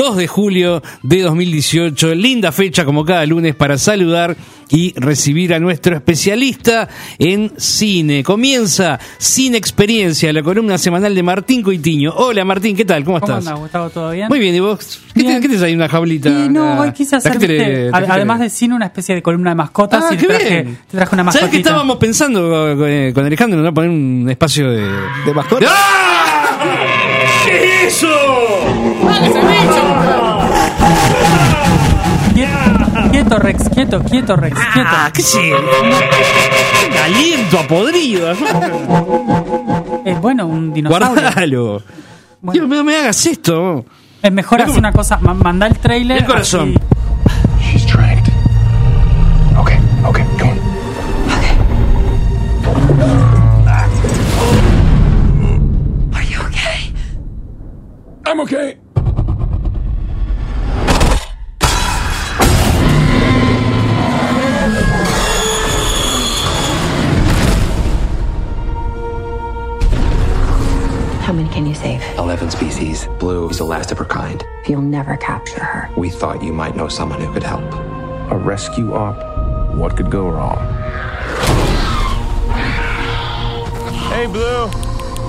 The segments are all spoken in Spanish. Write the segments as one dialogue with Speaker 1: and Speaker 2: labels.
Speaker 1: 2 de julio de 2018. Linda fecha como cada lunes para saludar y recibir a nuestro especialista en cine. Comienza Cine Experiencia, la columna semanal de Martín Coitiño. Hola Martín, ¿qué tal? ¿Cómo,
Speaker 2: ¿Cómo
Speaker 1: estás?
Speaker 2: andás, Gustavo? ¿Todo bien?
Speaker 1: Muy bien, ¿y vos? ¿Qué,
Speaker 2: Bien.
Speaker 1: te, ¿qué te ahí una jaulita?
Speaker 2: Y no,
Speaker 1: Una-
Speaker 2: hoy quise hacer, además de cine, una especie de columna de mascotas
Speaker 1: Ah,
Speaker 2: y
Speaker 1: qué
Speaker 2: te traje,
Speaker 1: bien.
Speaker 2: te traje una
Speaker 1: ¿Sabes
Speaker 2: mascotita.
Speaker 1: que estábamos pensando con, Alejandro, no? Poner un espacio de...
Speaker 3: ¿De mascota?
Speaker 1: ¡Ah! ¿Qué es eso?
Speaker 2: Quieto, quieto, Rex, quieto, quieto, Rex, quieto.
Speaker 1: Ah, ¿qué eso? Aliento a podrido.
Speaker 2: Es bueno, un dinosaurio.
Speaker 1: Guardalo.
Speaker 2: Bueno.
Speaker 1: Tío, no me hagas esto.
Speaker 2: Es mejor hacer una cosa, ma- mandá el trailer.
Speaker 1: El corazón.
Speaker 2: así-
Speaker 4: She's tracked. Okay, okay, come on.
Speaker 5: Are you okay?
Speaker 4: I'm okay.
Speaker 5: How many can you save?
Speaker 6: 11 species. Blue is the last of her kind.
Speaker 5: You'll never capture her.
Speaker 6: We thought you might know someone who could help.
Speaker 4: A rescue op. What could go wrong? Hey, Blue.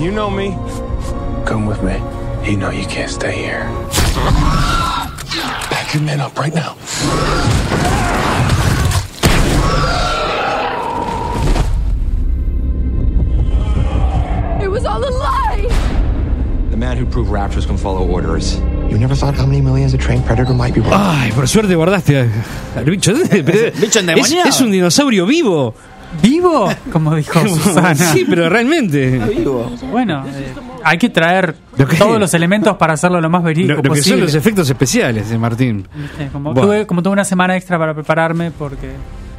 Speaker 4: You know me. Come with me. You know you can't stay here. Pack your men up right now.
Speaker 6: Proved raptors can follow orders. You never thought how many millions a trained predator might be worth?
Speaker 1: Ay, por suerte guardaste a- al bicho.
Speaker 3: Bicho
Speaker 1: es,
Speaker 3: endemoniado.
Speaker 1: es un dinosaurio vivo.
Speaker 2: ¿Vivo? Como dijo Susana.
Speaker 1: Sí, pero realmente.
Speaker 3: Vivo.
Speaker 2: Bueno, eh, hay que traer
Speaker 1: Lo que-
Speaker 2: todos los elementos para hacerlo lo más verídico
Speaker 1: Lo, lo que son
Speaker 2: posible.
Speaker 1: los efectos especiales de Martín.
Speaker 2: ¿Viste? Como,
Speaker 1: Bueno.
Speaker 2: tuve, como tuve una semana extra para prepararme porque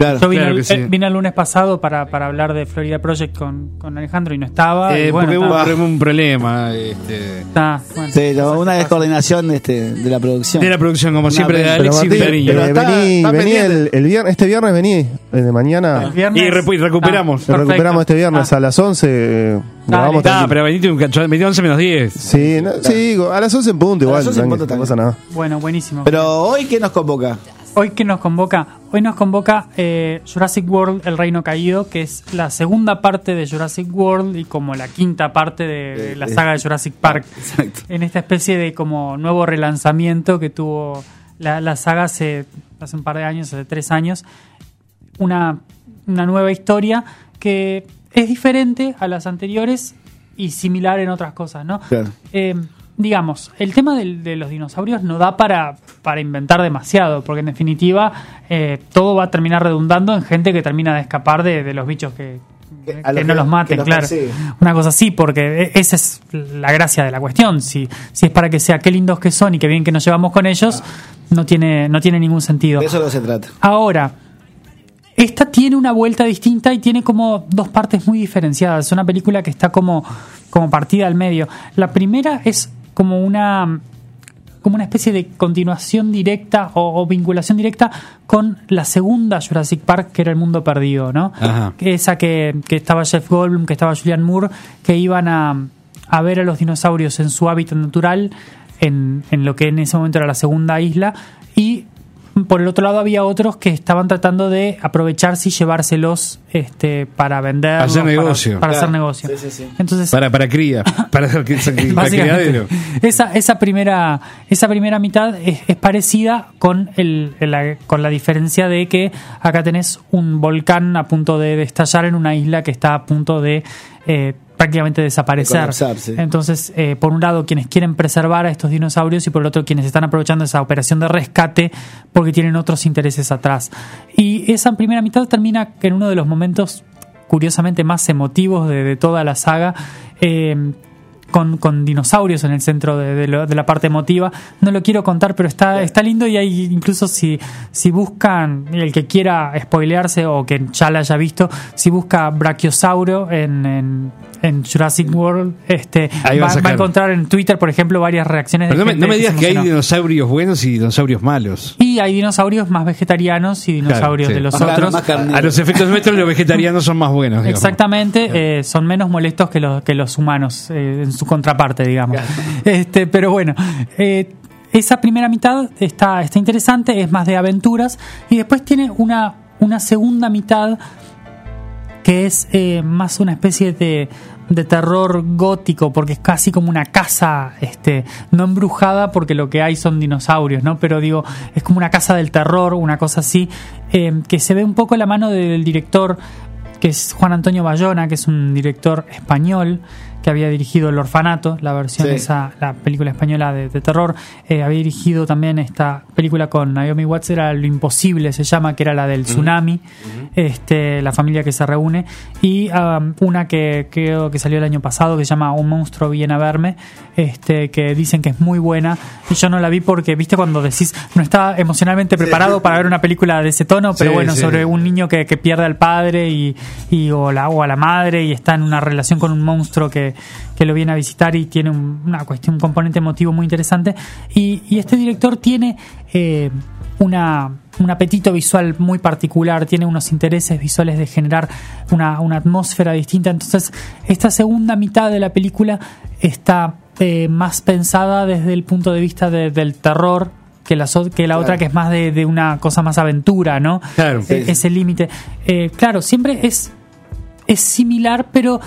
Speaker 3: Claro.
Speaker 2: yo vine,
Speaker 1: claro
Speaker 2: el,
Speaker 1: sí.
Speaker 2: eh, vine el lunes pasado para, para hablar de Florida Project con, con Alejandro y no estaba. y
Speaker 1: Eh,
Speaker 2: bueno,
Speaker 1: porque hubo
Speaker 2: está-
Speaker 1: un, problema este,
Speaker 2: está, bueno.
Speaker 3: Sí, no, una descoordinación este, de la producción.
Speaker 1: de la producción, como siempre, de
Speaker 3: pena.
Speaker 7: Pero
Speaker 1: Alex y
Speaker 7: Martín,
Speaker 1: Cariño.
Speaker 3: pero está-
Speaker 7: vení,
Speaker 3: está
Speaker 7: vení el, el viernes, este viernes vení, el de mañana.
Speaker 2: El viernes-
Speaker 1: Y repu- y recuperamos.
Speaker 2: Ah,
Speaker 7: Lo recuperamos este viernes
Speaker 2: Ah,
Speaker 7: a las 11. eh,
Speaker 1: Ah,
Speaker 7: tranquilo.
Speaker 1: pero venite un cacho, venite 11 menos 10.
Speaker 7: Sí, no, sí, a las 11 en punto
Speaker 3: A
Speaker 7: igual,
Speaker 3: las 11 en
Speaker 7: tranqui,
Speaker 3: punto
Speaker 7: no pasa nada.
Speaker 2: Bueno, buenísimo.
Speaker 3: Pero hoy, ¿qué nos convoca?
Speaker 2: Hoy que nos convoca, hoy nos convoca eh, Jurassic World, El Reino Caído, que es la segunda parte de Jurassic World y como la quinta parte de
Speaker 3: Eh,
Speaker 2: la
Speaker 3: eh,
Speaker 2: saga de Jurassic Park.
Speaker 3: Exacto.
Speaker 2: En esta especie de como nuevo relanzamiento que tuvo la, la saga hace, hace un par de años, hace tres años. Una, una nueva historia que es diferente a las anteriores y similar en otras cosas, ¿no?
Speaker 3: Claro.
Speaker 2: Eh, digamos, el tema del- de los dinosaurios no da para, para inventar demasiado, porque en definitiva eh, todo va a terminar redundando en gente que termina de escapar de, de los bichos que,
Speaker 3: Que-
Speaker 2: que
Speaker 3: a los
Speaker 2: no los maten,
Speaker 3: los
Speaker 2: claro. Una cosa así, porque e- esa es la gracia de la cuestión. Si, si es para que sea qué lindos que son y qué bien que nos llevamos con ellos, no tiene, no tiene ningún sentido.
Speaker 3: De eso no se trata.
Speaker 2: Ahora, esta tiene una vuelta distinta y tiene como dos partes muy diferenciadas. Es una película que está como, como partida al medio. La primera es como una como una especie de continuación directa o, o vinculación directa con la segunda Jurassic Park, que era El Mundo Perdido, ¿no?
Speaker 1: Ajá.
Speaker 2: Esa que, que estaba Jeff Goldblum, que estaba Julian Moore, que iban a, a ver a los dinosaurios en su hábitat natural, en, en lo que en ese momento era la segunda isla, y por el otro lado había otros que estaban tratando de aprovecharse y llevárselos este, para vender,
Speaker 1: Hacer negocio.
Speaker 2: para, hacer
Speaker 3: Claro.
Speaker 2: negocio.
Speaker 3: Sí, sí, sí.
Speaker 2: Entonces,
Speaker 1: Para, para cría. Para, para criadero.
Speaker 2: Básicamente, esa, esa, primera, esa primera mitad es, es parecida con, el, la, con la diferencia de que acá tenés un volcán a punto de, de estallar en una isla que está a punto de eh, prácticamente desaparecer.
Speaker 3: De.
Speaker 2: Entonces, eh, por un lado, quienes quieren preservar a estos dinosaurios y por el otro, quienes están aprovechando esa operación de rescate porque tienen otros intereses atrás. Y esa primera mitad termina en uno de los momentos curiosamente más emotivos de, de toda la saga. eh, con, con dinosaurios en el centro de, de lo- de la parte emotiva. No lo quiero contar, pero está, está lindo y hay incluso si, si buscan, el que quiera spoilearse o que ya la haya visto, si busca Brachiosauro en, en, en Jurassic World, este,
Speaker 1: Ahí va
Speaker 2: va,
Speaker 1: a
Speaker 2: va a
Speaker 1: sacar.
Speaker 2: encontrar en Twitter, por ejemplo, varias reacciones de
Speaker 1: no me,
Speaker 2: gente
Speaker 1: no me digas que hay dinosaurios buenos y dinosaurios malos.
Speaker 2: Y hay dinosaurios más vegetarianos y dinosaurios
Speaker 1: sí.
Speaker 2: de los otros.
Speaker 1: A los efectos nuestros, los vegetarianos son más buenos. digamos.
Speaker 2: Exactamente, eh, son menos molestos que los, que los humanos, eh, en su contraparte, digamos. Este, pero bueno, eh, esa primera mitad está, está interesante, es más de aventuras, y después tiene una, una segunda mitad que es eh, más una especie de, de terror gótico, porque es casi como una casa, este, no embrujada, porque lo que hay son dinosaurios, ¿no? Pero digo, es como una casa del terror, una cosa así, eh, que se ve un poco la mano del director, que es Juan Antonio Bayona, que es un director español que había dirigido El Orfanato, la versión
Speaker 3: Sí.
Speaker 2: esa, la película española de, de terror, eh, había dirigido también esta película con Naomi Watts, era Lo Imposible, se llama, que era la del tsunami, este, la familia que se reúne, y um, una que creo que salió el año pasado, que se llama Un monstruo viene a verme, este, que dicen que es muy buena, y yo no la vi porque, viste, cuando decís, no estaba emocionalmente preparado para ver una película de ese tono, pero
Speaker 1: Sí,
Speaker 2: bueno, sobre un niño que, que pierde al padre y, y- o, la, o a la madre y está en una relación con un monstruo que, que lo viene a visitar y tiene un- una cuestión, un componente emotivo muy interesante. Y, y este director tiene eh, una, un apetito visual muy particular, tiene unos intereses visuales de generar una, una atmósfera distinta. Entonces, esta segunda mitad de la película está eh, más pensada desde el punto de vista de- del terror. Que la, que la otra que es más de, de una cosa más aventura, ¿no?
Speaker 1: Claro.
Speaker 2: Eh, ese límite. Eh, claro, siempre es, es similar, pero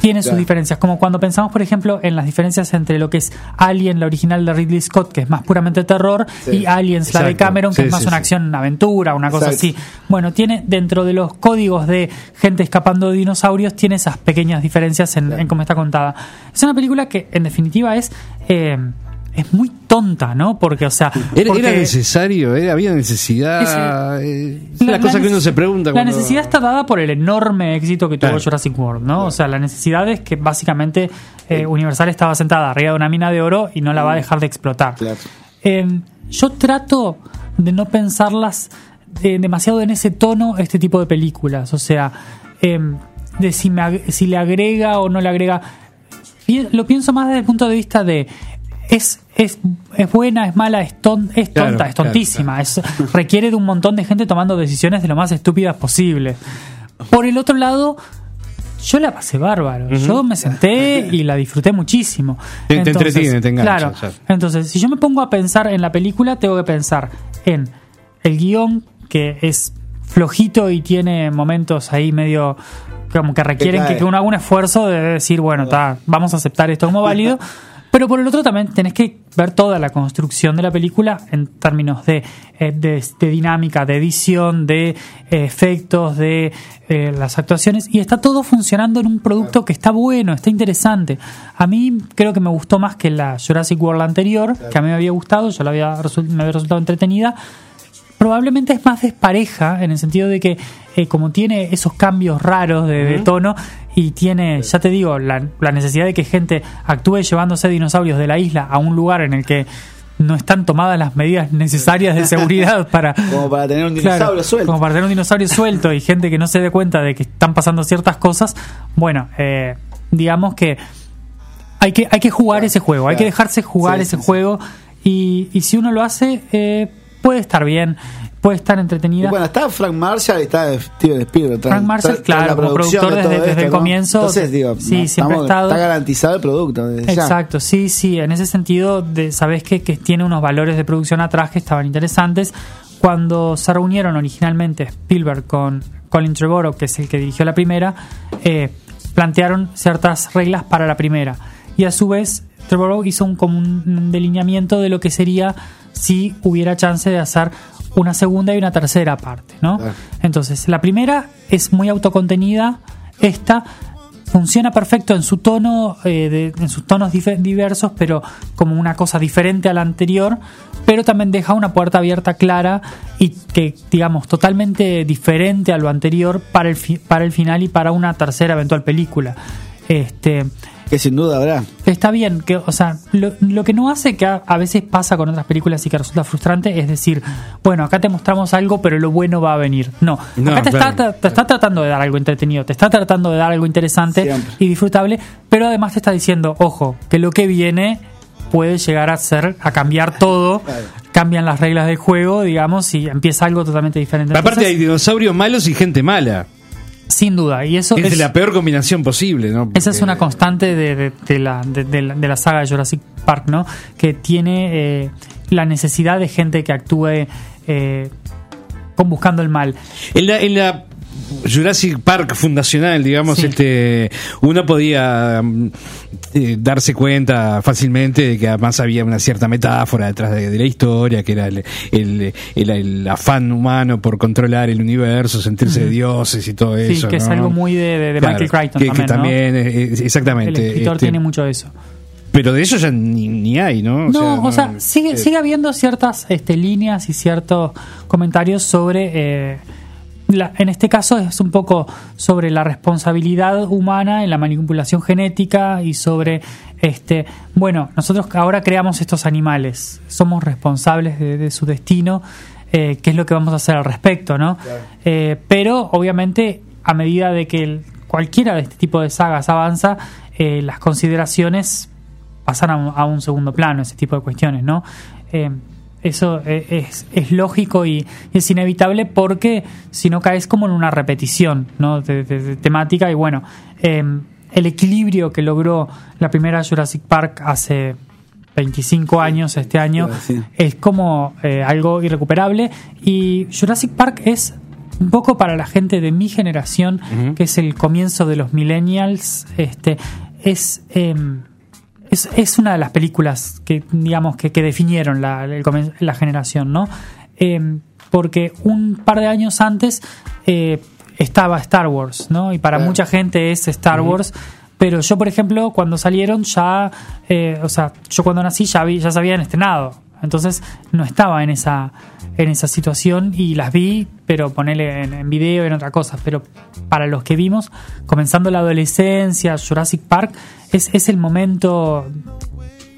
Speaker 2: tiene sus diferencias. Como cuando pensamos, por ejemplo, en las diferencias entre lo que es Alien, la original de Ridley Scott, que es más puramente terror,
Speaker 3: Sí.
Speaker 2: y Aliens, la de
Speaker 1: Exacto.
Speaker 2: Cameron, que
Speaker 1: Sí,
Speaker 2: es más
Speaker 1: sí,
Speaker 2: una acción aventura, una cosa
Speaker 3: Exacto.
Speaker 2: así. Bueno, tiene dentro de los códigos de gente escapando de dinosaurios, tiene esas pequeñas diferencias en, en cómo está contada. Es una película que, en definitiva, es. eh, es muy tonta, ¿no? Porque, o sea.
Speaker 1: ¿Era,
Speaker 2: porque-
Speaker 1: era necesario? ¿Era, ¿Había necesidad? Eh, es la,
Speaker 2: la
Speaker 1: cosa que uno se pregunta.
Speaker 2: La necesidad está dada por el enorme éxito que tuvo
Speaker 1: Claro.
Speaker 2: Jurassic World, ¿no? O sea, la necesidad es que básicamente eh, Universal estaba sentada arriba de una mina de oro y no la va a dejar de explotar.
Speaker 3: Claro.
Speaker 2: Eh, yo trato de no pensarlas eh, demasiado en ese tono este tipo de películas. O sea, eh, de si, me si le agrega o no le agrega. Lo pienso más desde el punto de vista de. Es, es, es buena, es mala, es, ton- es
Speaker 1: Claro,
Speaker 2: tonta, es
Speaker 1: claro,
Speaker 2: tontísima. Es, requiere de un montón de gente tomando decisiones de lo más estúpidas posible. Por el otro lado, yo la pasé bárbaro. Yo me senté y la disfruté muchísimo.
Speaker 1: Te- te entretiene, te engancha,
Speaker 2: Claro.
Speaker 1: ya.
Speaker 2: Entonces, si yo me pongo a pensar en la película, tengo que pensar en el guion, que es flojito y tiene momentos ahí medio como que requieren que, que uno haga un esfuerzo de decir, bueno, ta, vamos a aceptar esto como válido. Pero por el otro también tenés que ver toda la construcción de la película en términos de, eh, de, de dinámica, de edición, de eh, efectos, de eh, las actuaciones. Y está todo funcionando en un producto que está bueno, está interesante. A mí creo que me gustó más que la Jurassic World anterior, que a mí me había gustado, yo la había me había resultado entretenida probablemente es más despareja en el sentido de que eh, como tiene esos cambios raros de, de tono y tiene, ya te digo, la, la necesidad de que gente actúe llevándose dinosaurios de la isla a un lugar en el que no están tomadas las medidas necesarias de seguridad para
Speaker 3: Como para tener un
Speaker 2: Claro,
Speaker 3: dinosaurio suelto.
Speaker 2: Como para tener un dinosaurio suelto y gente que no se dé cuenta de que están pasando ciertas cosas. Bueno, eh, digamos que hay que, hay que jugar ese juego, hay que dejarse jugar
Speaker 3: Sí,
Speaker 2: ese
Speaker 3: sí, sí.
Speaker 2: juego y, y si uno lo hace, eh, puede estar bien, puede estar
Speaker 3: Y
Speaker 2: entretenida.
Speaker 3: bueno, está Frank Marshall y está Steven Spielberg. tras-
Speaker 2: Frank Marshall, claro,
Speaker 3: la
Speaker 2: como productor
Speaker 3: de
Speaker 2: desde- desde el
Speaker 3: ¿no?
Speaker 2: comienzo.
Speaker 3: Entonces, digo,
Speaker 2: Sí,
Speaker 3: no,
Speaker 2: siempre ha estado-
Speaker 3: Está garantizado el producto. desde ya.
Speaker 2: Exacto, sí, sí, en ese sentido, de, sabes que, que tiene unos valores de producción atrás que estaban interesantes. Cuando se reunieron originalmente Spielberg con Colin Trevorrow, que es el que dirigió la primera, eh, plantearon ciertas reglas para la primera. Y a su vez, Trevorrow hizo un, como un delineamiento de lo que sería si hubiera chance de hacer una segunda y una tercera parte, ¿no?
Speaker 3: Claro.
Speaker 2: Entonces, la primera es muy autocontenida, esta funciona perfecto en su tono, eh, de- en sus tonos diversos, pero como una cosa diferente a la anterior, pero también deja una puerta abierta clara y que, digamos, totalmente diferente a lo anterior para el, fi- para el final y para una tercera eventual película. Este,
Speaker 3: Que sin duda habrá.
Speaker 2: Está bien, que, o sea, lo, lo que no hace que a, a veces pasa con otras películas y que resulta frustrante es decir, bueno, acá te mostramos algo, pero lo bueno va a venir. No,
Speaker 1: No,
Speaker 2: acá te,
Speaker 1: claro.
Speaker 2: está, te, te está tratando de dar algo entretenido, te está tratando de dar algo interesante
Speaker 3: Siempre.
Speaker 2: y disfrutable, pero además te está diciendo, ojo, que lo que viene puede llegar a ser, a cambiar todo, cambian las reglas del juego, digamos, y empieza algo totalmente diferente.
Speaker 1: Aparte
Speaker 2: Entonces-
Speaker 1: hay dinosaurios malos y gente mala.
Speaker 2: Sin duda. Y eso
Speaker 1: Es,
Speaker 2: es,
Speaker 1: la peor combinación posible, ¿no?
Speaker 2: esa es una constante de, de, de la, de la saga de Jurassic Park, ¿no? Que tiene eh, la necesidad de gente que actúe eh, con buscando el mal.
Speaker 1: En la, en la Jurassic Park fundacional, digamos,
Speaker 2: Sí.
Speaker 1: este, uno podía mm, eh, darse cuenta fácilmente de que además había una cierta metáfora detrás de, de la historia, que era el, el- el- el afán humano por controlar el universo, sentirse de dioses y todo
Speaker 2: Sí,
Speaker 1: eso.
Speaker 2: que es algo muy de, de- de
Speaker 1: Claro,
Speaker 2: Michael Crichton
Speaker 1: que, que
Speaker 2: también, ¿no?
Speaker 1: también, exactamente.
Speaker 2: El escritor
Speaker 1: este,
Speaker 2: tiene mucho de eso.
Speaker 1: Pero de eso ya ni, ni hay, ¿no?
Speaker 2: No, o sea, sigue,
Speaker 1: eh,
Speaker 2: sigue habiendo ciertas este, líneas y ciertos comentarios sobre, eh, la- en este caso es un poco sobre la responsabilidad humana en la manipulación genética y sobre, este, bueno, nosotros ahora creamos estos animales, somos responsables de, de su destino, eh, qué es lo que vamos a hacer al respecto, ¿no? Eh, pero obviamente a medida de que el- cualquiera de este tipo de sagas avanza, eh, las consideraciones pasan a un, a un segundo plano, ese tipo de cuestiones, ¿no? Eso eh, es, es lógico y, es inevitable porque si no caes como en una repetición ¿no? de, de- de temática y bueno, eh, el equilibrio que logró la primera Jurassic Park hace 25 años este año
Speaker 3: Sí.
Speaker 2: es como eh, algo irrecuperable y Jurassic Park es un poco para la gente de mi generación que es el comienzo de los millennials este es em, es, es una de las películas que digamos que, que definieron la, la generación, ¿no? Eh, porque un par de años antes eh, estaba Star Wars, ¿no? Y para mucha gente es Star Wars. Pero yo, por ejemplo, cuando salieron ya, eh, o sea, yo cuando nací ya, vi, ya se habían estrenado. Entonces no estaba en esa, en esa situación y las vi, pero ponerle en, en video, en otra cosa. Pero para los que vimos, comenzando la adolescencia, Jurassic Park, es, es el momento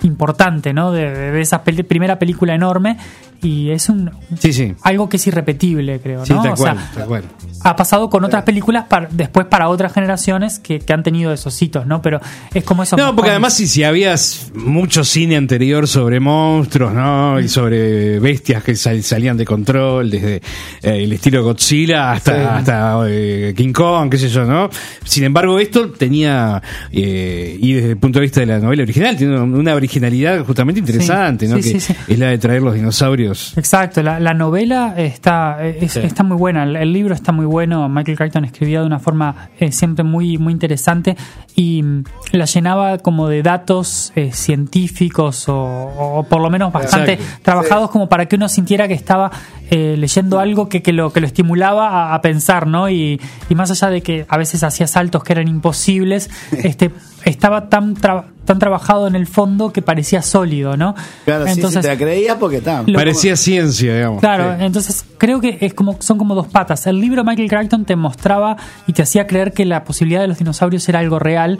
Speaker 2: importante, ¿no? De, esa primera película enorme y es un
Speaker 1: Sí, sí.
Speaker 2: algo que es irrepetible, creo,
Speaker 1: Sí,
Speaker 2: ¿no?
Speaker 1: tal
Speaker 2: O sea,
Speaker 1: cual, tal cual.
Speaker 2: ha pasado con otras películas para, después para otras generaciones que, que han tenido esos hitos, ¿no? Pero es como eso.
Speaker 1: No, porque además si, si habías mucho cine anterior sobre monstruos, ¿no? Y sobre bestias que sal- salían de control, desde eh, el estilo Godzilla hasta, hasta eh, King Kong, qué sé yo, ¿no? Sin embargo, esto tenía, eh, y desde el punto de vista de la novela original, tiene una originalidad justamente interesante, ¿no? que es la de traer los dinosaurios.
Speaker 2: Exacto, la, la novela está, es-
Speaker 1: Sí.
Speaker 2: está muy buena, el, el libro está muy bueno, Michael Crichton escribía de una forma eh, siempre muy, muy interesante y mm, la llenaba como de datos eh, científicos o, o por lo menos bastante
Speaker 1: Exacto.
Speaker 2: trabajados como para que uno sintiera que estaba eh, leyendo algo que, que lo, que lo estimulaba a, a pensar, ¿no? Y, y más allá de que a veces hacía saltos que eran imposibles, este estaba tan, tra- tan trabajado en el fondo que parecía sólido, ¿no?
Speaker 3: Claro, sí, sí, te la creías porque está.
Speaker 2: Lo-
Speaker 1: Parecía ciencia, digamos.
Speaker 2: Claro,
Speaker 1: Sí.
Speaker 2: entonces creo que es como son como dos patas. El libro de Michael Crichton te mostraba y te hacía creer que la posibilidad de los dinosaurios era algo real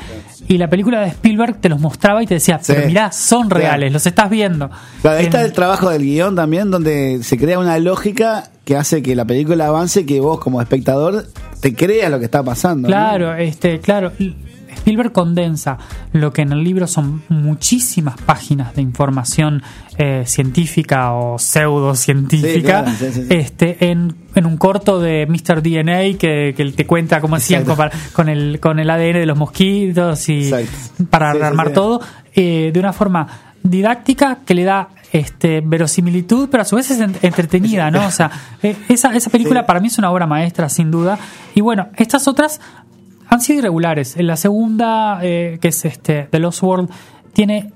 Speaker 2: y la película de Spielberg te los mostraba y te decía,
Speaker 3: Sí.
Speaker 2: pero mirá, son reales, los estás viendo.
Speaker 3: Claro, ahí está el trabajo del guion también, donde se crea una lógica que hace que la película avance, que vos como espectador te creas lo que está pasando. ¿no?
Speaker 2: Claro, este, claro. Spielberg condensa lo que en el libro son muchísimas páginas de información eh, científica o pseudocientífica
Speaker 3: Sí, claro, sí, sí, sí.
Speaker 2: este en, en un corto de Mr. DNA que, que te cuenta cómo hacían con, el con el ADN de los mosquitos y
Speaker 3: Exacto.
Speaker 2: para armar todo eh, de una forma didáctica que le da este verosimilitud pero a su vez es en- entretenida no o sea eh, esa, esa película
Speaker 3: Sí.
Speaker 2: para mí es una obra maestra sin duda y bueno estas otras han sido irregulares. En la segunda eh, que es este The Lost World tiene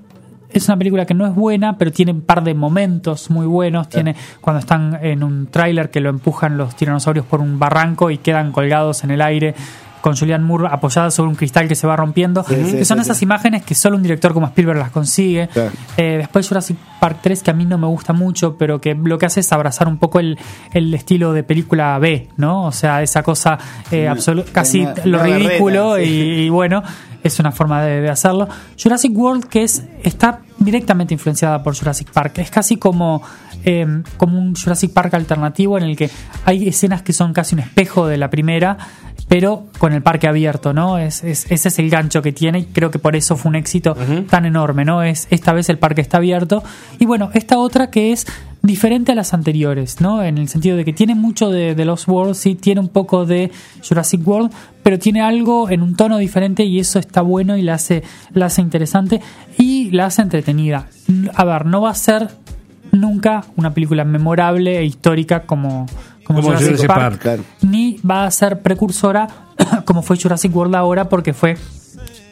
Speaker 2: es una película que no es buena, pero tiene un par de momentos muy buenos. Tiene cuando están en un tráiler que lo empujan los tiranosaurios por un barranco y quedan colgados en el aire con Julianne Moore apoyada sobre un cristal que se va rompiendo.
Speaker 3: Sí, sí,
Speaker 2: que son
Speaker 3: sí,
Speaker 2: esas imágenes que solo un director como Spielberg las consigue. Eh, después Jurassic Park 3, que a mí no me gusta mucho, pero que lo que hace es abrazar un poco el, el estilo de película B, ¿no? O sea, esa cosa eh, casi
Speaker 3: una-
Speaker 2: lo
Speaker 3: una
Speaker 2: ridículo y, y bueno, es una forma de, de hacerlo. Jurassic World, que es está directamente influenciada por Jurassic Park, es casi como, eh, como un Jurassic Park alternativo en el que hay escenas que son casi un espejo de la primera, pero con el parque abierto, ¿no? Es, es- ese es el gancho que tiene y creo que por eso fue un éxito tan enorme, ¿no? Es esta vez el parque está abierto y bueno, esta otra que es diferente a las anteriores, ¿no? En el sentido de que tiene mucho de, de Lost World, sí, tiene un poco de Jurassic World, pero tiene algo en un tono diferente y eso está bueno y la hace, la hace interesante y la hace entretenida. A ver, no va a ser nunca una película memorable e histórica como, como,
Speaker 1: Como
Speaker 2: Jurassic,
Speaker 1: Jurassic
Speaker 2: Park,
Speaker 1: Park,
Speaker 3: claro.
Speaker 2: ni va a ser precursora como fue Jurassic World ahora porque fue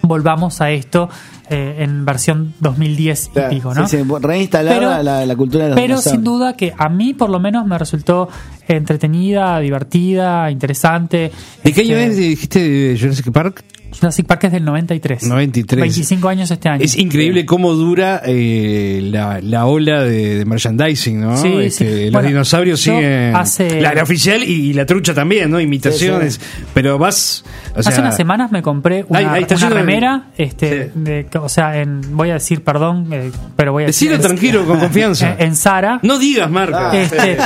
Speaker 2: volvamos a esto eh, en versión 2010 y
Speaker 3: Claro,
Speaker 2: pico, ¿no?
Speaker 3: sí, sí, reinstalar
Speaker 2: Pero-
Speaker 3: la, la- cultura de los
Speaker 2: Pero sin
Speaker 3: dinosaurios.
Speaker 2: duda que a mí por lo menos me resultó entretenida, divertida, interesante.
Speaker 1: ¿De qué año
Speaker 2: Este,
Speaker 1: es, dijiste, de Jurassic Park?
Speaker 2: Jurassic Park es del 93.
Speaker 1: 93.
Speaker 2: 25 años este año.
Speaker 1: Es increíble cómo dura eh, la, la ola de, de merchandising, ¿no?
Speaker 2: Sí,
Speaker 1: Este,
Speaker 2: sí.
Speaker 1: Los
Speaker 2: Bueno,
Speaker 1: dinosaurios siguen.
Speaker 2: hace-
Speaker 1: La, la oficial y, y la trucha también, ¿no? Imitaciones. Pero vas. O sea,
Speaker 2: Hace unas semanas me compré una,
Speaker 1: Ahí- ahí está
Speaker 2: una
Speaker 1: lleno de-
Speaker 2: remera, este, de- o sea, en, voy a decir perdón, eh, pero voy a
Speaker 1: Decilo
Speaker 2: decir
Speaker 1: tranquilo, con confianza.
Speaker 2: en, en Zara.
Speaker 1: No digas marca.
Speaker 2: Este,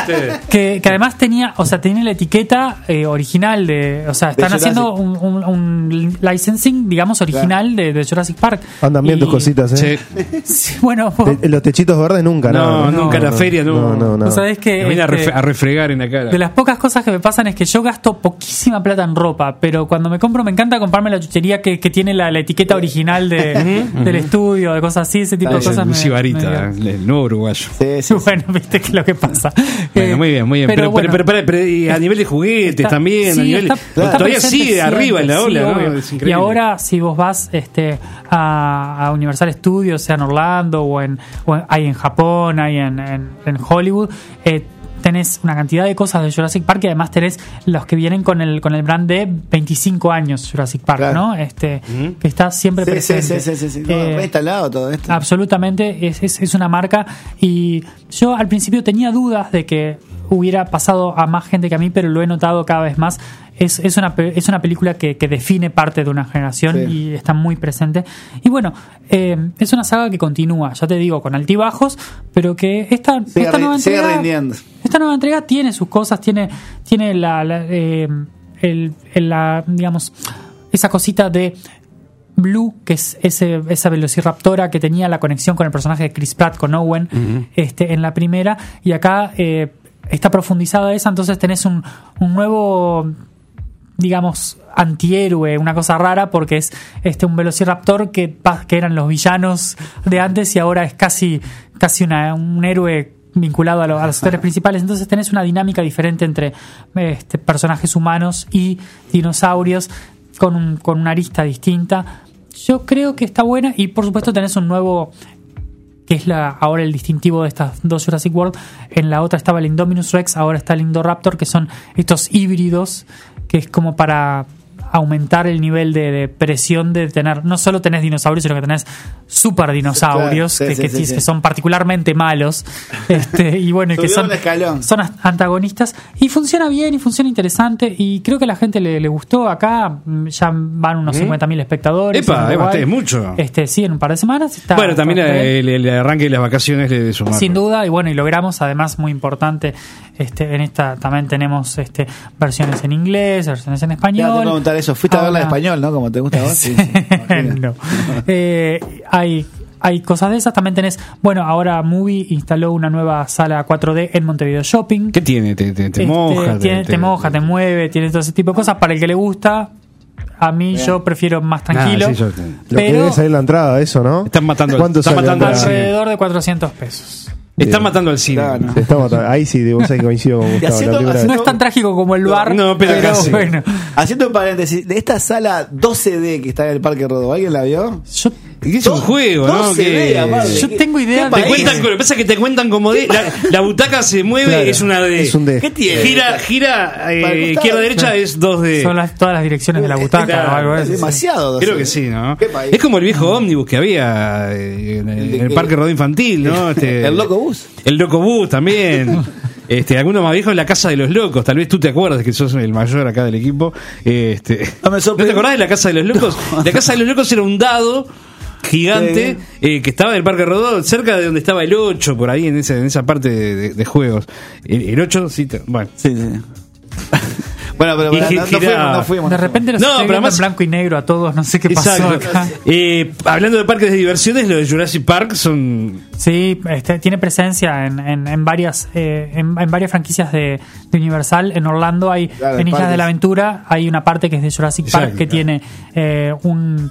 Speaker 2: que, que además tenía, o sea, tenía la etiqueta eh, original de, o sea, están
Speaker 3: Jurassic.
Speaker 2: haciendo un, un- un licensing, digamos, original de, de Jurassic Park.
Speaker 7: Andan bien
Speaker 2: Y-
Speaker 7: tus cositas, ¿eh?
Speaker 1: Sí.
Speaker 2: Sí, bueno,
Speaker 7: Te- los techitos verdes nunca,
Speaker 1: No,
Speaker 7: no.
Speaker 1: nunca la feria, no.
Speaker 7: No, no, no.
Speaker 2: sabés que
Speaker 1: Me viene a,
Speaker 2: este,
Speaker 1: ref- a refregar en la cara.
Speaker 2: de las pocas cosas que me pasan es que yo gasto poquísima plata en ropa, pero cuando me compro me encanta comprarme la chuchería que, que tiene la, la etiqueta original de, del estudio, de cosas así, ese tipo de
Speaker 1: Es el
Speaker 2: cosas. me-
Speaker 1: Lucy Barita, el nuevo uruguayo.
Speaker 3: Sí, sí, sí.
Speaker 2: Bueno, viste que es lo que pasa.
Speaker 1: Bueno, muy bien, muy bien. Pero, pero,
Speaker 2: bueno,
Speaker 1: pero, pero- pero, y a nivel de juguetes
Speaker 2: está-
Speaker 1: también,
Speaker 2: sí,
Speaker 1: a nivel.
Speaker 2: está-
Speaker 1: todavía sigue
Speaker 2: siempre,
Speaker 1: arriba en la
Speaker 2: sí,
Speaker 1: ola,
Speaker 2: Y ahora, si vos vas este, a, a Universal Studios, sea en Orlando o en, o en- hay en Japón, hay en, en- en Hollywood, eh, tenés una cantidad de cosas de Jurassic Park y además tenés los que vienen con el, con el brand de 25 años Jurassic Park,
Speaker 3: Claro.
Speaker 2: ¿no? Este, Que está siempre
Speaker 3: Sí,
Speaker 2: presente.
Speaker 3: sí, sí, sí, sí.
Speaker 2: Eh,
Speaker 3: reinstalado todo esto.
Speaker 2: Absolutamente, es, es, es una marca y yo al principio tenía dudas de que hubiera pasado a más gente que a mí, pero lo he notado cada vez más. Es, es, una, es una película que, que define parte de una generación
Speaker 3: Sí.
Speaker 2: y está muy presente. Y bueno, eh, es una saga que continúa, ya te digo, con altibajos, pero que esta,
Speaker 3: Sigue
Speaker 2: esta nueva
Speaker 3: sigue
Speaker 2: entrega,
Speaker 3: rindiendo.
Speaker 2: esta nueva entrega tiene sus cosas, tiene, tiene la, la, eh, el, el- la, digamos, esa cosita de Blue, que es ese, esa velociraptora que tenía la conexión con el personaje de Chris Pratt, con Owen, este, en la primera, y acá eh, está profundizada esa, entonces tenés un, un nuevo digamos, antihéroe, una cosa rara, porque es este un velociraptor que, que eran los villanos de antes y ahora es casi, casi un héroe vinculado a los actores principales. Entonces tenés una dinámica diferente entre este, personajes humanos y dinosaurios con, un- con una arista distinta. Yo creo que está buena y por supuesto tenés un nuevo que es la, ahora el distintivo de estas dos Jurassic World. En la otra estaba el Indominus Rex, ahora está el Indoraptor, que son estos híbridos, que es como para aumentar el nivel de, de presión de tener, no solo tenés dinosaurios, sino que tenés super dinosaurios,
Speaker 3: Claro, sí,
Speaker 2: que,
Speaker 3: sí,
Speaker 2: que-
Speaker 3: sí,
Speaker 2: que
Speaker 3: sí.
Speaker 2: son particularmente malos, este, y bueno, y que son, son as- antagonistas, y funciona bien, y funciona interesante, y creo que a la gente le, le gustó acá, mm, ya van unos 50.000 espectadores.
Speaker 1: Epa,
Speaker 2: Uruguay.
Speaker 1: es mucho.
Speaker 2: Este, sí, en un par de semanas. está-
Speaker 1: bueno, también el, el arranque de las vacaciones de su
Speaker 2: Sin duda, y bueno, y logramos además muy importante, este, en esta también tenemos este versiones en inglés, versiones en
Speaker 3: Ya te
Speaker 2: español.
Speaker 3: voy a preguntar eso. Fuiste a verla en español, ¿no? Como te gusta a vos. Sí, sí, imagino.
Speaker 2: no. Eh, hay, hay cosas de esas. También tenés, bueno, ahora Movie instaló una nueva sala 4D en Montevideo Shopping.
Speaker 1: ¿Qué tiene? ¿Te, te, te
Speaker 2: Este,
Speaker 1: moja?
Speaker 2: tiene- te, moja, te mueve, tiene todo ese tipo de cosas. Para el que le gusta, a mí yo prefiero más tranquilo.
Speaker 1: Ah, sí, yo te-
Speaker 7: Lo que debe salir la entrada, eso, ¿no?
Speaker 1: Están matando-
Speaker 7: ¿Cuánto
Speaker 1: están
Speaker 7: la
Speaker 1: matando
Speaker 2: alrededor de 400 pesos.
Speaker 1: Están matando al cine.
Speaker 3: Claro.
Speaker 7: Ahí sí, vos sabés que coincido con Gustavo.
Speaker 3: haciendo-
Speaker 7: la película-
Speaker 3: haciendo-
Speaker 2: No es tan trágico como el bar,
Speaker 1: no, pero casi.
Speaker 2: bueno.
Speaker 3: Haciendo un paréntesis, de esta sala 12D que está en el Parque Rodó, ¿alguien la vio?
Speaker 2: Yo,
Speaker 1: ¿Qué es un juego, no?
Speaker 3: 12D,
Speaker 1: Que-
Speaker 3: aparte.
Speaker 2: yo tengo idea
Speaker 1: Te cuentan, que pasa es que te cuentan como D. La, la butaca se mueve,
Speaker 7: Claro,
Speaker 1: es una D.
Speaker 7: es un D.
Speaker 3: ¿Qué tiene?
Speaker 1: Gira, gira
Speaker 3: el
Speaker 1: eh, izquierda derecha es 2D.
Speaker 2: son las, todas las direcciones de la butaca
Speaker 1: Claro,
Speaker 2: o algo eso.
Speaker 3: demasiado. 12D.
Speaker 1: Creo que sí, ¿no?
Speaker 3: ¿Qué país?
Speaker 1: Es como el viejo ómnibus que había eh, en el, en Parque Rodó Infantil, ¿no? Este,
Speaker 3: El Loco Bus.
Speaker 1: El Loco Bus también. Este, alguno más viejo en la Casa de los Locos. Tal vez tú te acuerdas que sos el mayor acá del equipo. Este,
Speaker 3: No me
Speaker 1: ¿No te acordás de la Casa de los Locos? La Casa de los Locos era un dado gigante eh, que estaba en el Parque Rodó, cerca de donde estaba el 8, por ahí en esa, en esa parte de, de- de juegos. El, el 8, sí, te- bueno.
Speaker 3: Sí, sí. Bueno, pero
Speaker 1: Y
Speaker 3: no, fuimos, no fuimos.
Speaker 2: De repente los
Speaker 1: No, pero además-
Speaker 2: en blanco y negro a todos, no sé qué pasó acá.
Speaker 1: Eh, hablando de parques de diversiones, lo de Jurassic Park son.
Speaker 2: Sí, este, tiene presencia en, en, en varias eh, en, en varias franquicias de, de Universal. En Orlando hay,
Speaker 3: Claro,
Speaker 2: en Islas
Speaker 3: parques.
Speaker 2: de la Aventura, hay una parte que es de Jurassic Park
Speaker 1: Exacto,
Speaker 2: que
Speaker 1: claro.
Speaker 2: tiene eh, un,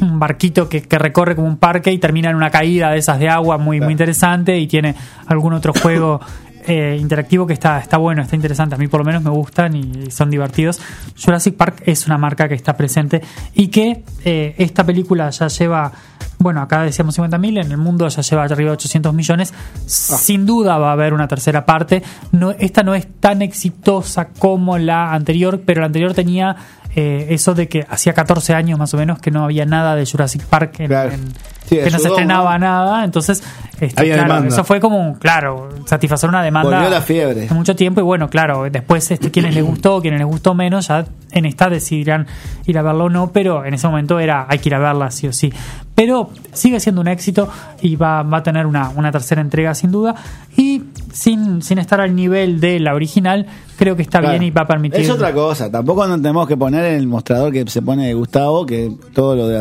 Speaker 2: un barquito que, que recorre como un parque y termina en una caída de esas de agua muy, muy interesante y tiene algún otro juego eh, interactivo que está, está bueno, está interesante. A mí por lo menos me gustan y son divertidos. Jurassic Park es una marca que está presente y que eh, esta película ya lleva, bueno, acá decíamos 50.000, en el mundo ya lleva arriba de 800 millones. Sin duda va a haber una tercera parte. No, esta no es tan exitosa como la anterior, pero la anterior tenía eh, eso de que hacía 14 años más o menos que no había nada de Jurassic Park en,
Speaker 3: Claro.
Speaker 2: en-
Speaker 3: Sí,
Speaker 2: que no se estrenaba
Speaker 3: ¿no?
Speaker 2: nada, entonces este,
Speaker 1: Había
Speaker 2: claro, eso fue como, un- claro, satisfacer una demanda
Speaker 3: Volvió la fiebre.
Speaker 2: de mucho tiempo y bueno, claro, después este, quienes les gustó, quienes les gustó menos, ya en esta decidirán ir a verla o no, pero en ese momento era hay que ir a verla sí o sí. Pero sigue siendo un éxito y va, va a tener una, una tercera entrega sin duda y sin, sin estar al nivel de la original, creo que está
Speaker 3: Claro.
Speaker 2: bien y va a permitir...
Speaker 3: Es otra cosa. Tampoco nos tenemos que poner en el mostrador que se pone Gustavo, que todo lo de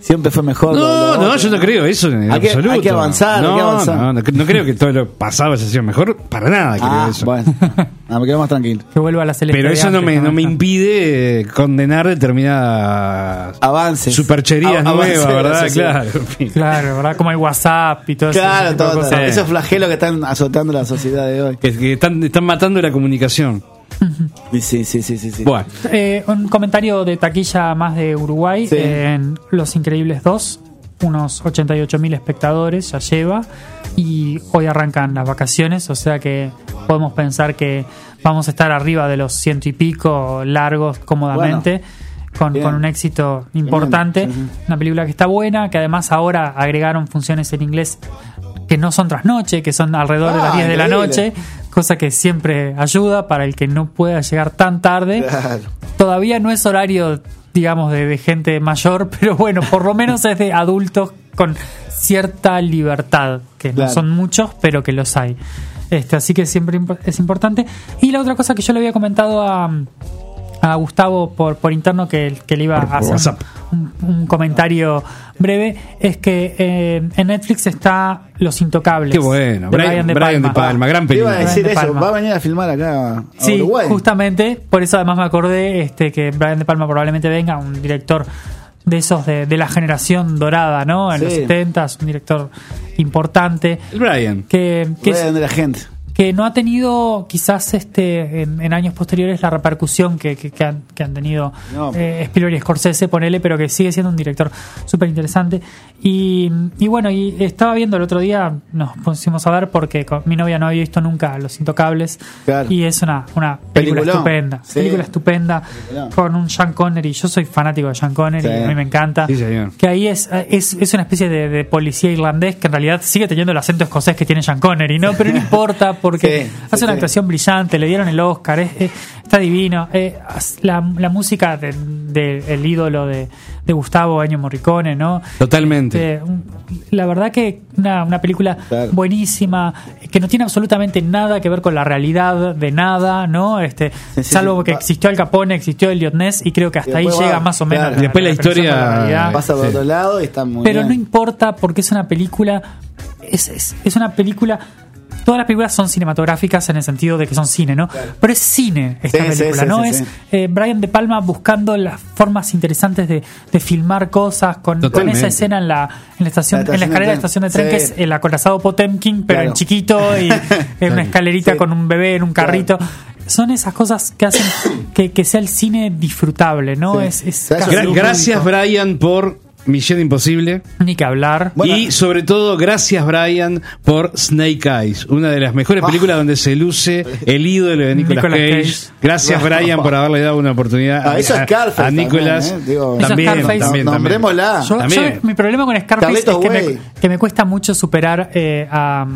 Speaker 3: siempre fue mejor.
Speaker 1: No,
Speaker 3: lo
Speaker 1: no,
Speaker 3: otro,
Speaker 1: yo no creo eso en
Speaker 3: Hay que-
Speaker 1: absoluto.
Speaker 3: hay que avanzar,
Speaker 1: no,
Speaker 3: hay que avanzar.
Speaker 1: No, no, no creo que todo lo pasado haya sido mejor. Para nada creo
Speaker 3: Ah,
Speaker 1: eso.
Speaker 3: bueno. Ah, me quedo más tranquilo.
Speaker 2: Que vuelva a la celeste
Speaker 1: Pero eso no me, no me impide condenar determinadas
Speaker 3: Avances.
Speaker 1: supercherías
Speaker 3: A- avances
Speaker 1: nuevas, ¿verdad?
Speaker 3: sociedad.
Speaker 1: Claro.
Speaker 2: Claro, ¿verdad? Como el WhatsApp y todo eso.
Speaker 3: Claro,
Speaker 2: tipo de
Speaker 3: todo, todo. esos flagelos que están azotando la sociedad de hoy.
Speaker 1: Que, que están, están matando la comunicación.
Speaker 3: Sí, sí, sí, sí. sí.
Speaker 1: Bueno,
Speaker 2: Eh, un comentario de taquilla más de Uruguay
Speaker 3: Sí.
Speaker 2: en Los Increíbles 2. Unos 88 mil espectadores ya lleva. Y hoy arrancan las vacaciones, o sea que podemos pensar que vamos a estar arriba de los ciento y pico largos cómodamente. con, un éxito importante. Una película que está buena, que además ahora agregaron funciones en inglés que no son trasnoche, que son alrededor de
Speaker 3: Ah,
Speaker 2: las 10 de la noche, cosa que siempre ayuda para el que no pueda llegar tan tarde.
Speaker 3: Claro.
Speaker 2: Todavía no es horario, digamos, de, de gente mayor, pero bueno, por lo menos es de adultos con cierta libertad, que
Speaker 3: Claro.
Speaker 2: no son muchos, pero que los hay. Este, así que siempre es importante. Y la otra cosa que yo le había comentado a, a Gustavo por, por interno que, que le iba a hacer
Speaker 1: WhatsApp.
Speaker 2: Un, un comentario breve es que eh, en Netflix está Los Intocables.
Speaker 1: qué bueno.
Speaker 2: de
Speaker 1: Brian, Brian de Palma, gran
Speaker 3: Te iba a
Speaker 1: película.
Speaker 3: decir
Speaker 2: Brian de
Speaker 3: eso,
Speaker 2: Palma.
Speaker 3: va a venir a filmar acá a
Speaker 2: Sí,
Speaker 3: Uruguay.
Speaker 2: justamente, por eso además me acordé este, que Brian De Palma probablemente venga, un director de esos de, de la generación dorada, ¿no? En
Speaker 3: Sí.
Speaker 2: los 70 un director importante,
Speaker 1: El Brian.
Speaker 2: que, que,
Speaker 3: Brian de la gente.
Speaker 2: Que no ha tenido quizás este en, en años posteriores la repercusión que, que- que han, que han tenido
Speaker 3: No.
Speaker 2: eh, Spielberg y Scorsese, ponele, pero que sigue siendo un director súper interesante. Y, y bueno, y estaba viendo el otro día, nos pusimos a ver porque con mi novia no había visto nunca Los Intocables.
Speaker 3: Claro.
Speaker 2: Y es una, una película
Speaker 3: Peliculón.
Speaker 2: estupenda.
Speaker 3: Sí.
Speaker 2: Película estupenda
Speaker 3: Peliculón.
Speaker 2: con un Sean Connery. Yo soy fanático de Sean Connery,
Speaker 3: Sí.
Speaker 2: a mí me encanta.
Speaker 1: Sí.
Speaker 2: Que ahí es, es, es una especie de, de policía irlandés que en realidad sigue teniendo el acento escocés que tiene Sean Connery, ¿no? Pero no importa porque
Speaker 3: Sí,
Speaker 2: hace
Speaker 3: sí,
Speaker 2: una
Speaker 3: sí.
Speaker 2: actuación brillante, le dieron el Oscar, es- es- está divino. Eh, la, la música del de, el ídolo de, de Gustavo Año Morricone, ¿no?
Speaker 1: Totalmente.
Speaker 2: Este, un- la verdad que una, una película
Speaker 3: Claro.
Speaker 2: buenísima, que no tiene absolutamente nada que ver con la realidad de nada, ¿no? Este,
Speaker 3: Sí, sí,
Speaker 2: salvo
Speaker 3: sí.
Speaker 2: que
Speaker 3: Va-
Speaker 2: existió Al Capone, existió Elliot Ness y creo que hasta ahí llega más o menos.
Speaker 3: claro.
Speaker 1: Y después la historia-
Speaker 2: la realidad.
Speaker 3: Pasa por
Speaker 1: Sí.
Speaker 3: otro lado y está muy
Speaker 2: Pero
Speaker 3: bien.
Speaker 2: no importa porque es una película. Es, es, es una película. Todas las películas son cinematográficas en el sentido de que son cine, ¿no? Pero es cine esta
Speaker 3: Sí,
Speaker 2: película,
Speaker 3: sí,
Speaker 2: ¿no?
Speaker 3: sí,
Speaker 2: es
Speaker 3: sí.
Speaker 2: eh, Brian De Palma buscando las formas interesantes de, de filmar cosas con, esa escena en la, en la estación,
Speaker 3: La
Speaker 2: en la escalera de
Speaker 3: de
Speaker 2: la estación de tren, que es el acorazado Potemkin, pero
Speaker 3: Claro.
Speaker 2: en chiquito y en una escalerita
Speaker 3: Sí.
Speaker 2: con un bebé en un carrito. Son esas cosas que hacen que, que sea el cine disfrutable, ¿no?
Speaker 3: Sí.
Speaker 2: Es, es
Speaker 1: Gra- gracias, Brian, por Misión Imposible.
Speaker 2: ni que hablar.
Speaker 3: Bueno.
Speaker 1: y sobre todo, gracias, Brian, por Snake Eyes, una de las mejores películas donde se luce el ídolo de Nicolas,
Speaker 2: Nicolas
Speaker 1: Cage.
Speaker 2: Cage.
Speaker 1: Gracias, Brian, por haberle dado una oportunidad
Speaker 3: Ah, eso es
Speaker 1: a,
Speaker 3: Scarface
Speaker 1: a Nicolas.
Speaker 3: también, ¿eh? Digo-
Speaker 2: Eso
Speaker 1: también, también, también.
Speaker 3: nombrémosla.
Speaker 2: Yo,
Speaker 1: También.
Speaker 2: yo- mi problema con Scarface
Speaker 3: Carlitos
Speaker 2: es que me,
Speaker 3: Way.
Speaker 2: que me cuesta mucho superar eh, a,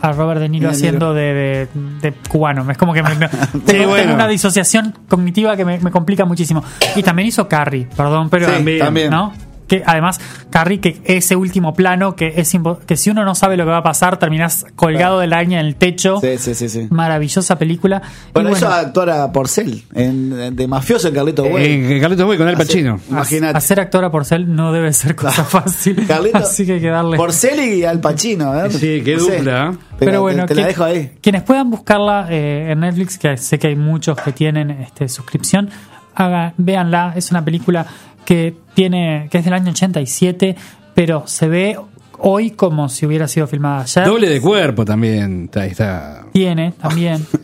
Speaker 2: a Robert De Niro
Speaker 3: De
Speaker 2: haciendo de, de- de cubano. Es como que me, me- tengo, una disociación cognitiva que me, me complica muchísimo. Y también hizo Carrie, perdón, pero
Speaker 3: Sí, también.
Speaker 2: ¿no? Que además, Carrie, que ese último plano, que es impo- que si uno no sabe lo que va a pasar, terminás colgado de la araña en el techo.
Speaker 3: Sí, sí, sí, sí.
Speaker 2: Maravillosa película. Y
Speaker 3: Bueno,
Speaker 2: bueno,
Speaker 3: eso actuar a Porcel, en, en- de mafioso en Carlito Güey.
Speaker 1: Eh, Carlitos Way con Al Pacino.
Speaker 3: Imagínate.
Speaker 2: hacer actora por ser no debe ser cosa fácil.
Speaker 3: Carlito,
Speaker 2: Así que hay que darle.
Speaker 3: Porcel y Al Pacino, a ver.
Speaker 1: Sí, qué
Speaker 3: No
Speaker 1: dupla, ¿eh?
Speaker 3: La-
Speaker 2: Pero bueno,
Speaker 3: te, te la dejo ahí.
Speaker 2: quienes puedan buscarla eh, en Netflix, que sé que hay muchos que tienen este, suscripción, haga, véanla. Es una película que tiene que es del año 87, pero se ve hoy como si hubiera sido filmada ayer.
Speaker 1: Doble de cuerpo también. Está, ahí está.
Speaker 2: Tiene también.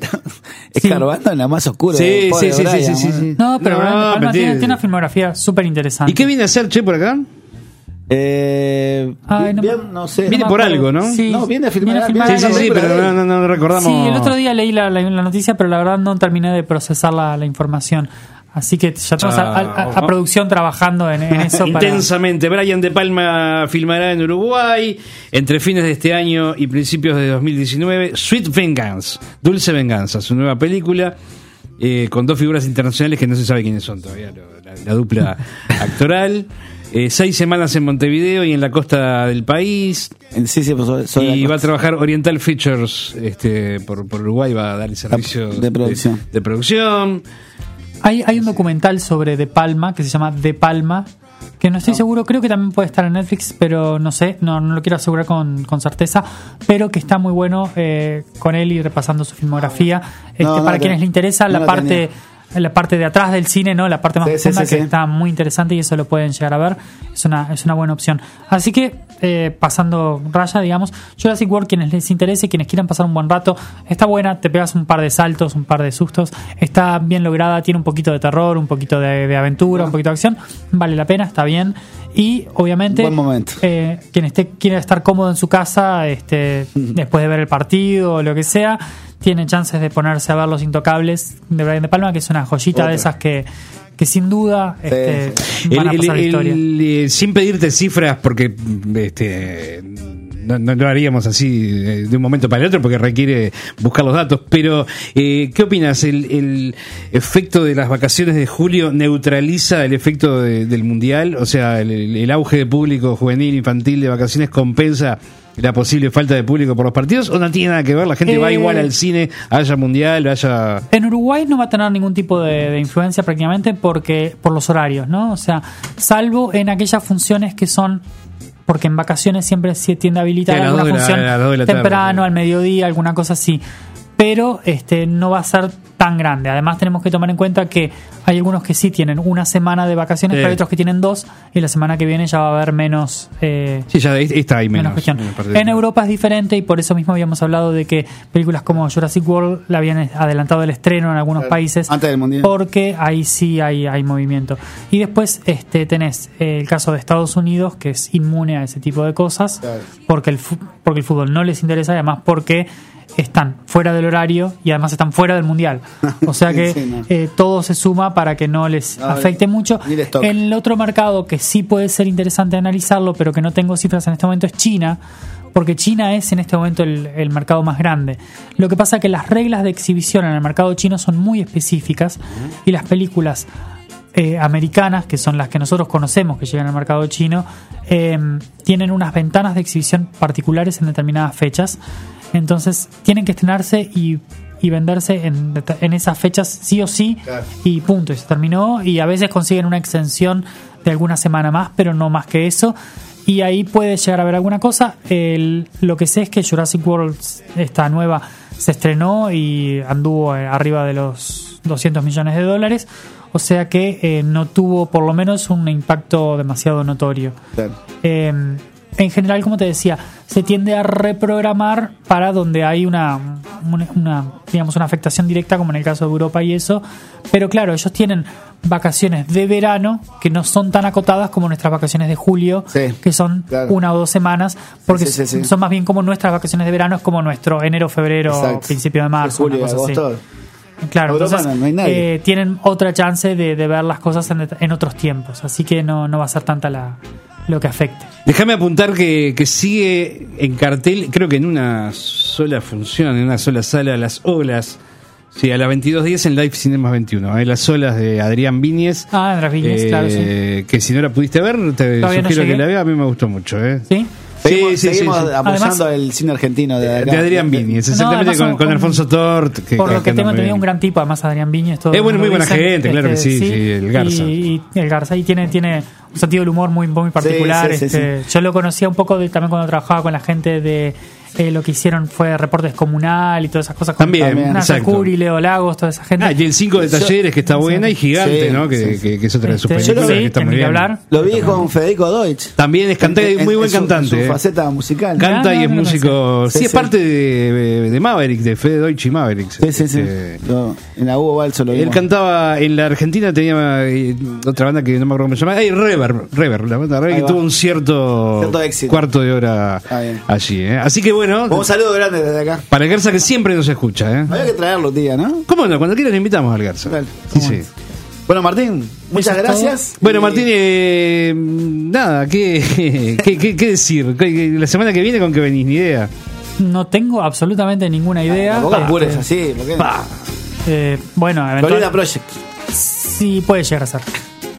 Speaker 2: Sí.
Speaker 3: Escarbando en la más oscura.
Speaker 1: Sí, sí, sí, sí,
Speaker 3: Brian,
Speaker 1: sí,
Speaker 3: ¿no?
Speaker 1: sí.
Speaker 2: No, pero
Speaker 1: No,
Speaker 2: Brian De Palma tiene,
Speaker 1: tiene-
Speaker 2: una filmografía súper interesante.
Speaker 1: ¿Y qué viene a hacer Che por acá?
Speaker 3: Eh,
Speaker 2: Ay, no
Speaker 3: bien, no sé.
Speaker 1: Viene
Speaker 2: me
Speaker 1: por algo, ¿no?
Speaker 2: Sí,
Speaker 3: No, viene a filmar-
Speaker 2: viene
Speaker 3: viene
Speaker 1: Sí,
Speaker 3: Ah,
Speaker 1: sí, sí,
Speaker 3: película
Speaker 1: pero no, no, no recordamos.
Speaker 2: Sí, el otro día leí la, la- la noticia, pero la verdad no terminé de procesar la, la información. Así que ya tenemos a, a- a- a producción trabajando en, en eso. para-
Speaker 1: Intensamente. Brian De Palma filmará en Uruguay entre fines de este año y principios de 2019 Sweet Vengeance, Dulce Venganza, su nueva película. eh, con dos figuras internacionales que no se sabe quiénes son todavía, la, la dupla actoral. Eh, seis semanas en Montevideo y en la costa del país.
Speaker 3: Sí, sí, pues soy-
Speaker 1: y va a trabajar Oriental Features este, por, por Uruguay, va a dar el servicio
Speaker 3: de producción.
Speaker 1: de producción.
Speaker 2: Hay, hay un documental sobre De Palma que se llama De Palma, que no estoy seguro, creo que también puede estar en Netflix, pero no sé, no, no lo quiero asegurar con, con certeza, pero que está muy bueno eh, con él y repasando su filmografía. Este,
Speaker 3: No,
Speaker 2: para quienes le interesa la
Speaker 3: lo
Speaker 2: La parte de atrás del cine, ¿no? La parte más
Speaker 3: Sí,
Speaker 2: profunda
Speaker 3: sí,
Speaker 2: que
Speaker 3: sí.
Speaker 2: está muy interesante y eso lo pueden llegar a ver. Es una, es una buena opción. Así que, eh, pasando raya, digamos, Jurassic World, quienes les interese, quienes quieran pasar un buen rato, está buena, te pegas un par de saltos, un par de sustos, está bien lograda, tiene un poquito de terror, un poquito de, de aventura, un poquito de acción, vale la pena, está bien. Y obviamente,
Speaker 3: Buen momento.
Speaker 2: eh, quien esté, quiera estar cómodo en su casa, este, después de ver el partido o lo que sea, tiene chances de ponerse a ver Los Intocables de Brian De Palma, que es una joyita
Speaker 3: Otra.
Speaker 2: de esas que, que sin duda este, van a pasar la
Speaker 1: el-
Speaker 2: historia.
Speaker 1: el- eh, sin pedirte cifras, porque este, no, no lo haríamos así eh, de un momento para el otro, porque requiere buscar los datos. Pero, eh, ¿qué opinas? ¿El, el efecto de las vacaciones de julio neutraliza el efecto de- del mundial? O sea, el, el auge de público juvenil, infantil de vacaciones compensa la posible falta de público por los partidos o no tiene nada que ver? La gente va
Speaker 2: Eh,
Speaker 1: igual al cine, haya mundial, haya...
Speaker 2: En Uruguay no va a tener ningún tipo de, de influencia prácticamente porque por los horarios, ¿no? O sea, salvo en aquellas funciones que son porque en vacaciones siempre se tiende a habilitar alguna
Speaker 1: la-
Speaker 2: función
Speaker 1: la tarde,
Speaker 2: temprano, al mediodía, alguna cosa así. Pero este no va a ser tan grande. Además tenemos que tomar en cuenta que hay algunos que sí tienen una semana de vacaciones,
Speaker 1: Sí.
Speaker 2: pero hay otros que tienen dos y la semana que viene ya va a haber menos eh,
Speaker 1: Sí, ya está ahí
Speaker 2: menos
Speaker 1: menos.
Speaker 2: cuestión.
Speaker 1: en
Speaker 2: Europa es diferente y por eso mismo habíamos hablado de que películas como Jurassic World la habían adelantado el estreno en algunos países
Speaker 3: Antes del mundial.
Speaker 2: porque ahí sí hay, hay movimiento. Y después este tenés eh, el caso de Estados Unidos que es inmune a ese tipo de cosas
Speaker 3: Claro.
Speaker 2: porque el porque el fútbol no les interesa y además porque están fuera del horario y además están fuera del mundial. O sea que
Speaker 3: Sí, no.
Speaker 2: eh, todo se suma para que no les
Speaker 3: No,
Speaker 2: afecte mucho. el otro mercado que sí puede ser interesante analizarlo, pero que no tengo cifras en este momento, es China, porque China es en este momento el, el mercado más grande. Lo que pasa es que las reglas de exhibición en el mercado chino son muy específicas y las películas eh, americanas, que son las que nosotros conocemos que llegan al mercado chino, eh, tienen unas ventanas de exhibición particulares en determinadas fechas. Entonces tienen que estrenarse y, y venderse en, en esas fechas sí o sí
Speaker 3: Claro.
Speaker 2: y punto, y se terminó. Y a veces consiguen una extensión de alguna semana más, pero no más que eso. Y ahí puede llegar a haber alguna cosa. El- lo que sé es que Jurassic World, esta nueva, se estrenó y anduvo eh, arriba de los 200 millones de dólares. O sea que eh, no tuvo por lo menos un impacto demasiado notorio. Eh, en general, como te decía, se tiende a reprogramar para donde hay una, una, una, digamos, una afectación directa, como en el caso de Europa y eso. Pero claro, ellos tienen vacaciones de verano que no son tan acotadas como nuestras vacaciones de julio,
Speaker 3: Sí,
Speaker 2: que son
Speaker 3: claro.
Speaker 2: una o dos semanas, porque
Speaker 3: Sí, sí, sí.
Speaker 2: son más bien como nuestras vacaciones de verano, es como nuestro enero, febrero,
Speaker 3: Exacto.
Speaker 2: principio de marzo,
Speaker 3: julio,
Speaker 2: una cosa así. Claro,
Speaker 3: Europa
Speaker 2: entonces
Speaker 3: no-
Speaker 2: eh, tienen otra chance de, de ver las cosas en, en otros tiempos, así que no, no va a ser tanta la, lo que afecte.
Speaker 1: Déjame apuntar que, que sigue en cartel, creo que en una sola función, en una sola sala, Las Olas, Sí, a las 22.10 en Live Cinemas 21. Hay las olas de Adrián Viñez.
Speaker 2: Ah, Andrés Viñez,
Speaker 1: eh,
Speaker 2: claro, sí.
Speaker 1: Que si no la pudiste ver, te
Speaker 2: Todavía no
Speaker 1: sugiero que la veas. A mí me gustó mucho. ¿eh?
Speaker 2: ¿Sí?
Speaker 3: Seguimos,
Speaker 1: sí, sí,
Speaker 3: seguimos
Speaker 1: sí.
Speaker 3: apoyando
Speaker 2: Además-
Speaker 3: el cine argentino de,
Speaker 1: De. Adrián Viñez, exactamente, con,
Speaker 2: son-
Speaker 1: con
Speaker 2: con-
Speaker 1: Alfonso Tort. que-
Speaker 2: Por lo que tengo entendido, un gran tipo, además Adrián Viñez. todo
Speaker 1: Es bueno, muy buena
Speaker 2: dicen,
Speaker 1: gente, claro que sí, sí, el Garza.
Speaker 2: Y, y el Garza, y tiene, tiene un sentido del humor muy, muy particular.
Speaker 3: sí, sí,
Speaker 2: este, Yo lo conocía un poco de- también cuando trabajaba con la gente de eh, lo que hicieron fue reportes comunal y todas esas cosas. con
Speaker 1: También, exacto.
Speaker 2: Curi, Leo Lagos, toda esa gente.
Speaker 1: Ah, y el 5 de talleres que está buena y gigante,
Speaker 3: Sí,
Speaker 1: ¿no? Que,
Speaker 3: sí,
Speaker 1: que- que es otra de sus
Speaker 2: Este,
Speaker 1: películas
Speaker 2: sí,
Speaker 1: que está muy bien.
Speaker 2: hablar.
Speaker 3: Lo vi con Federico Deutsch.
Speaker 1: También es cantante,
Speaker 3: En-
Speaker 1: muy
Speaker 3: en
Speaker 1: buen
Speaker 3: su-
Speaker 1: cantante.
Speaker 3: En
Speaker 1: ¿eh?
Speaker 3: su faceta musical.
Speaker 1: Canta
Speaker 2: Ah,
Speaker 1: y es
Speaker 2: no, no
Speaker 1: músico. Sí,
Speaker 3: Sí,
Speaker 1: es parte de, de Maverick, de Fede Deutsch y Maverick.
Speaker 3: Sí, sí, sí.
Speaker 1: Este,
Speaker 3: Lo- en la Hugo Balso lo
Speaker 1: Él cantaba en la Argentina, tenía eh, otra banda que no me acuerdo cómo se llama. Ay, Reverb, Reverb, la banda Reverb, que tuvo un cierto, cuarto de hora
Speaker 3: Ah,
Speaker 1: allí. ¿eh? Así que bueno,
Speaker 3: Un saludo grande desde acá.
Speaker 1: para el Garza que siempre nos escucha. ¿eh?
Speaker 3: Había que traerlo, tía, ¿no?
Speaker 1: ¿Cómo no? Cuando quieras le invitamos al Garza.
Speaker 3: Dale.
Speaker 1: Sí, sí.
Speaker 3: Bueno, Martín, muchas gracias.
Speaker 1: Bueno, Martín, eh, nada, ¿qué, qué, qué- qué decir? ¿Qué- La semana que viene con que venís, ni idea.
Speaker 2: No tengo absolutamente ninguna idea.
Speaker 3: Apures así, ¿por qué?
Speaker 2: eh, bueno,
Speaker 3: Florida
Speaker 2: eventualmente.
Speaker 3: Project.
Speaker 2: Sí, puede llegar a ser.